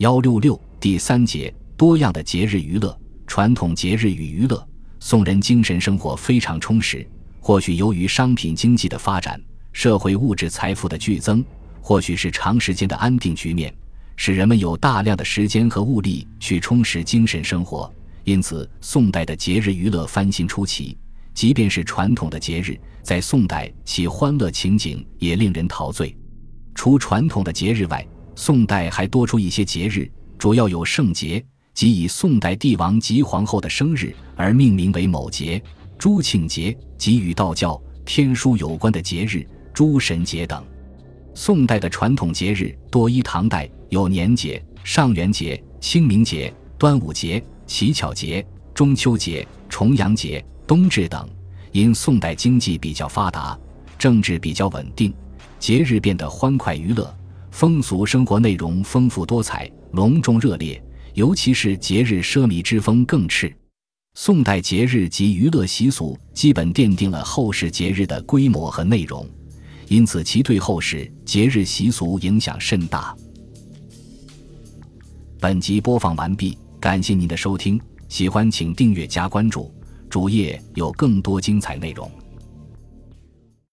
幺六六第三节多样的节日娱乐，传统节日与娱乐。宋人精神生活非常充实，或许由于商品经济的发展，社会物质财富的剧增，或许是长时间的安定局面，使人们有大量的时间和物力去充实精神生活。因此，宋代的节日娱乐翻新出奇，即便是传统的节日，在宋代其欢乐情景也令人陶醉。除传统的节日外，宋代还多出一些节日，主要有圣节，即以宋代帝王及皇后的生日而命名为某节；诸庆节，即与道教、天书有关的节日，诸神节等。宋代的传统节日多依唐代，有年节、上元节、清明节、端午节、乞巧节、中秋节、重阳节、冬至等。因宋代经济比较发达，政治比较稳定，节日变得欢快娱乐。风俗生活内容丰富多彩、隆重热烈，尤其是节日奢靡之风更炽。宋代节日及娱乐习俗基本奠定了后世节日的规模和内容，因此其对后世节日习俗影响甚大。本集播放完毕，感谢您的收听，喜欢请订阅加关注，主页有更多精彩内容。